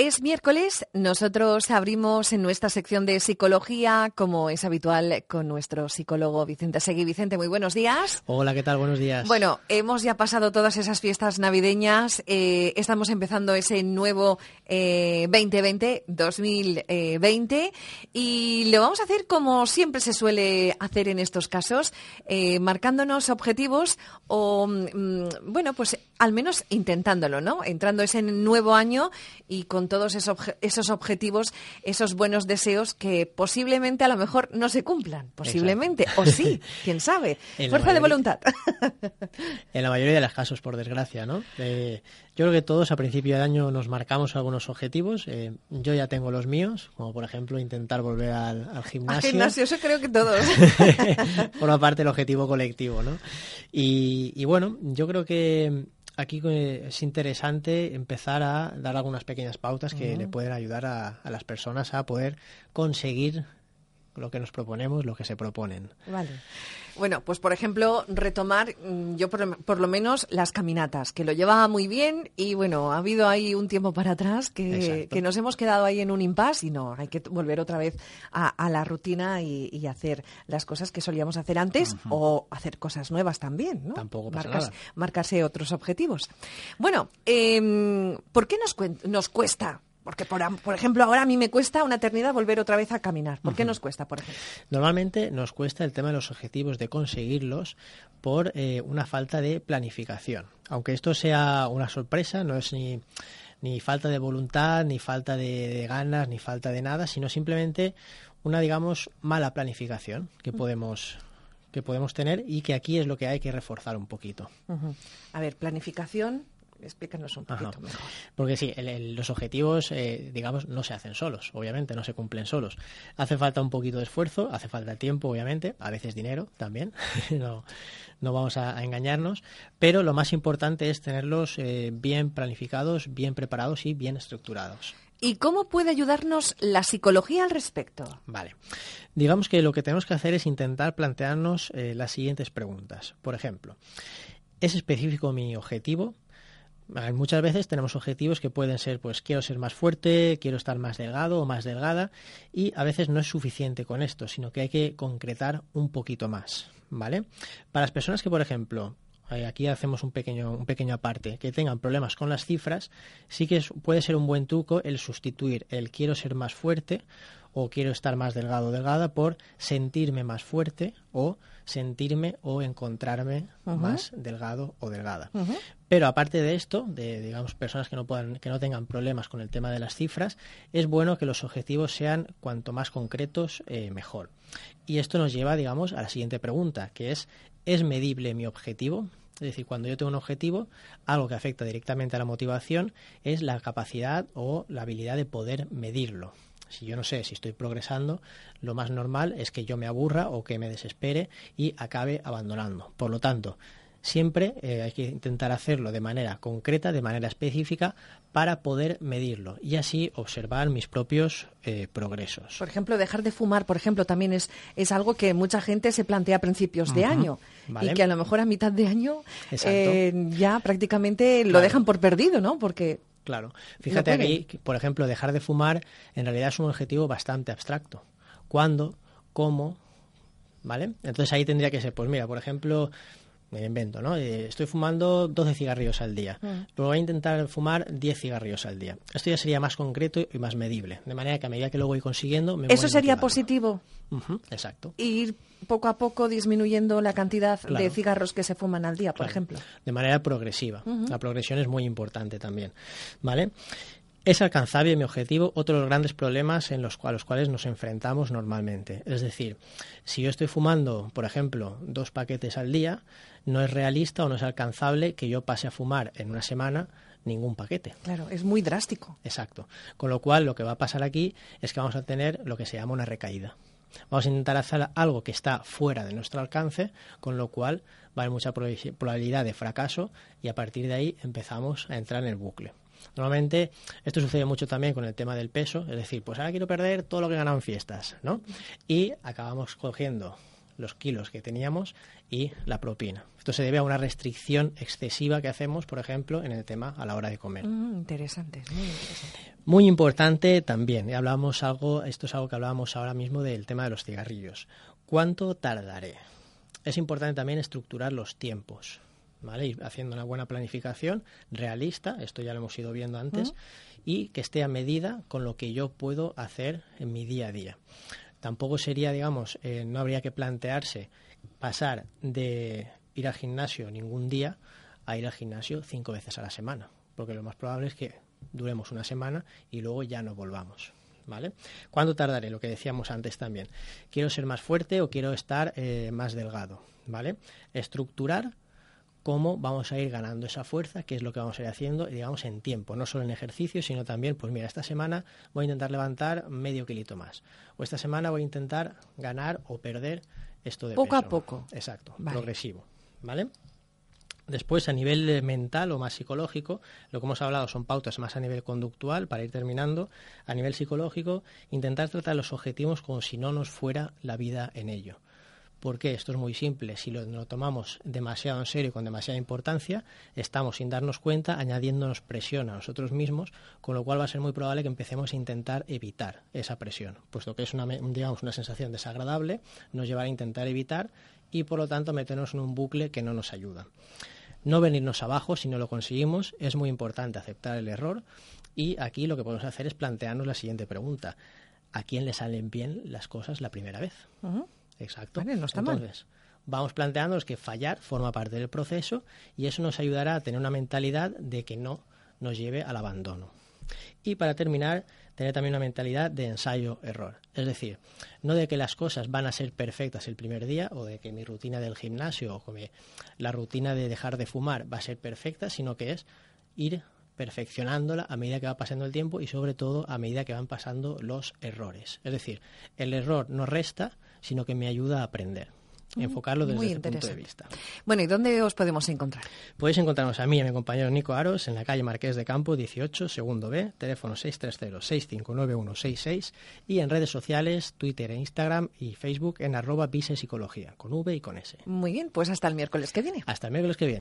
Es miércoles, nosotros abrimos en nuestra sección de psicología, como es habitual, con nuestro psicólogo Vicente Segui. Vicente, muy buenos días. Hola, ¿qué tal? Buenos días. Bueno, hemos ya pasado todas esas fiestas navideñas, eh, estamos empezando ese nuevo eh, 2020, 2020, y lo vamos a hacer como siempre se suele hacer en estos casos, eh, marcándonos objetivos o, mm, bueno, pues al menos intentándolo, ¿no? Entrando ese nuevo año y con todos esos, esos objetivos, esos buenos deseos que posiblemente a lo mejor no se cumplan. Posiblemente, o sí, quién sabe. Fuerza de voluntad. en la mayoría de los casos, por desgracia, ¿no? Eh, yo creo que todos a principio de año nos marcamos algunos objetivos. Eh, yo ya tengo los míos, como por ejemplo intentar volver al, gimnasio. Al gimnasio, eso creo que todos. Forma parte del objetivo colectivo, ¿no? Y, y bueno, yo creo que aquí es interesante empezar a dar algunas pequeñas pautas que le pueden ayudar a, a, las personas a poder conseguir lo que nos proponemos, lo que se proponen. Vale. Bueno, pues por ejemplo, retomar mm, yo por, lo menos las caminatas, que lo llevaba muy bien y bueno, ha habido ahí un tiempo para atrás que, que nos hemos quedado ahí en un impasse y no, hay que volver otra vez a, la rutina y, hacer las cosas que solíamos hacer antes o hacer cosas nuevas también, ¿no? Tampoco pasa nada. Marcarse otros objetivos. Bueno, eh, ¿por qué nos, nos cuesta porque, por, ejemplo, ahora a mí me cuesta una eternidad volver otra vez a caminar. ¿Por qué nos cuesta, por ejemplo? Normalmente nos cuesta el tema de los objetivos, de conseguirlos por eh, una falta de planificación. Aunque esto sea una sorpresa, no es ni, ni falta de voluntad, ni falta de, ganas, ni falta de nada, sino simplemente una, digamos, mala planificación que podemos que podemos tener y que aquí es lo que hay que reforzar un poquito. A ver, planificación, Explícanos un poquito mejor. Porque sí, los objetivos, eh, digamos, no se hacen solos, obviamente, no se cumplen solos. Hace falta un poquito de esfuerzo, hace falta tiempo, obviamente, a veces dinero también, no, no vamos a, engañarnos, pero lo más importante es tenerlos eh, bien planificados, bien preparados y bien estructurados. ¿Y cómo puede ayudarnos la psicología al respecto? Vale. Digamos que lo que tenemos que hacer es intentar plantearnos eh, las siguientes preguntas. Por ejemplo, ¿es específico mi objetivo? Muchas veces tenemos objetivos que pueden ser, pues quiero ser más fuerte, quiero estar más delgado o más delgada, y a veces no es suficiente con esto, sino que hay que concretar un poquito más, ¿vale? Para las personas que, por ejemplo, eh, aquí hacemos un pequeño, un pequeño aparte, que tengan problemas con las cifras, sí que puede ser un buen truco el sustituir el quiero ser más fuerte o quiero estar más delgado o delgada por sentirme más fuerte o sentirme o encontrarme más delgado o delgada. Pero aparte de esto, de digamos personas que no puedan, que no tengan problemas con el tema de las cifras, es bueno que los objetivos sean cuanto más concretos eh, mejor. Y esto nos lleva, digamos, a la siguiente pregunta, que es ¿es medible mi objetivo? Es decir, cuando yo tengo un objetivo, algo que afecta directamente a la motivación es la capacidad o la habilidad de poder medirlo. Si yo no sé si estoy progresando, lo más normal es que yo me aburra o que me desespere y acabe abandonando. Por lo tanto, siempre eh, hay que intentar hacerlo de manera concreta, de manera específica, para poder medirlo y así observar mis propios eh, progresos. Por ejemplo, dejar de fumar, por ejemplo, también es, es algo que mucha gente se plantea a principios de año y que a lo mejor a mitad de año eh, ya prácticamente lo dejan por perdido, ¿no? Porque Claro. Fíjate aquí, por ejemplo, dejar de fumar en realidad es un objetivo bastante abstracto. ¿Cuándo? ¿Cómo? ¿Vale? Entonces ahí tendría que ser, pues mira, por ejemplo, me invento, ¿no? Eh, estoy fumando 12 cigarrillos al día. Mm. Luego voy a intentar fumar 10 cigarrillos al día. Esto ya sería más concreto y más medible. De manera que a medida que lo voy consiguiendo... Me ¿Eso sería positivo? exacto. Ir poco a poco disminuyendo la cantidad de cigarros que se fuman al día, por ejemplo. De manera progresiva. La progresión es muy importante también. ¿Vale? ¿Es alcanzable mi objetivo? Otro de los grandes problemas en los, a los cuales nos enfrentamos normalmente. Es decir, si yo estoy fumando, por ejemplo, dos paquetes al día, no es realista o no es alcanzable que yo pase a fumar en una semana ningún paquete. Claro, es muy drástico. Exacto. Con lo cual, lo que va a pasar aquí es que vamos a tener lo que se llama una recaída. Vamos a intentar hacer algo que está fuera de nuestro alcance, con lo cual va a haber mucha probabilidad de fracaso y a partir de ahí empezamos a entrar en el bucle. Normalmente esto sucede mucho también con el tema del peso, es decir, pues ahora quiero perder todo lo que he ganado en fiestas, ¿no? Y acabamos cogiendo los kilos que teníamos y la propina. Esto se debe a una restricción excesiva que hacemos, por ejemplo, en el tema a la hora de comer. Mm, interesante, muy interesante. Muy importante también, y hablamos algo, esto es algo que hablábamos ahora mismo del tema de los cigarrillos. ¿Cuánto tardaré? Es importante también estructurar los tiempos. ¿Vale? haciendo una buena planificación realista, esto ya lo hemos ido viendo antes, y que esté a medida con lo que yo puedo hacer en mi día a día. Tampoco sería, digamos, eh, no habría que plantearse pasar de ir al gimnasio ningún día a ir al gimnasio cinco veces a la semana, porque lo más probable es que duremos una semana y luego ya no volvamos. ¿Vale? ¿Cuánto tardaré? Lo que decíamos antes también. ¿Quiero ser más fuerte o quiero estar eh, más delgado? ¿Vale? Estructurar cómo vamos a ir ganando esa fuerza, que es lo que vamos a ir haciendo, digamos, en tiempo, no solo en ejercicio, sino también, pues mira, esta semana voy a intentar levantar medio kilito más, o esta semana voy a intentar ganar o perder esto de poco a poco. Exacto, progresivo, ¿vale? Después, a nivel mental o más psicológico, lo que hemos hablado son pautas más a nivel conductual, para ir terminando. A nivel psicológico, intentar tratar los objetivos como si no nos fuera la vida en ello. Porque esto es muy simple. Si lo, tomamos demasiado en serio con demasiada importancia, estamos sin darnos cuenta añadiéndonos presión a nosotros mismos, con lo cual va a ser muy probable que empecemos a intentar evitar esa presión, puesto que es una, digamos, una sensación desagradable, nos llevará a intentar evitar y por lo tanto meternos en un bucle que no nos ayuda. No venirnos abajo si no lo conseguimos, es muy importante aceptar el error y aquí lo que podemos hacer es plantearnos la siguiente pregunta. ¿A quién le salen bien las cosas la primera vez? Exacto. no está Entonces, vamos planteándonos que fallar forma parte del proceso y eso nos ayudará a tener una mentalidad de que no nos lleve al abandono. Y para terminar, tener también una mentalidad de ensayo-error. Es decir, no de que las cosas van a ser perfectas el primer día o de que mi rutina del gimnasio o la rutina de dejar de fumar va a ser perfecta, sino que es ir perfeccionándola a medida que va pasando el tiempo y sobre todo a medida que van pasando los errores. Es decir, el error no resta, sino que me ayuda a aprender. Enfocarlo desde ese punto de vista. Bueno, ¿y dónde os podemos encontrar? Podéis encontrarnos a mí y a mi compañero Nico Aros en la calle Marqués de Campo 18, segundo B, teléfono 630-659166 y en redes sociales, Twitter e Instagram y Facebook en arroba Psicología, con V y con S. Muy bien, pues hasta el miércoles que viene. Hasta el miércoles que viene.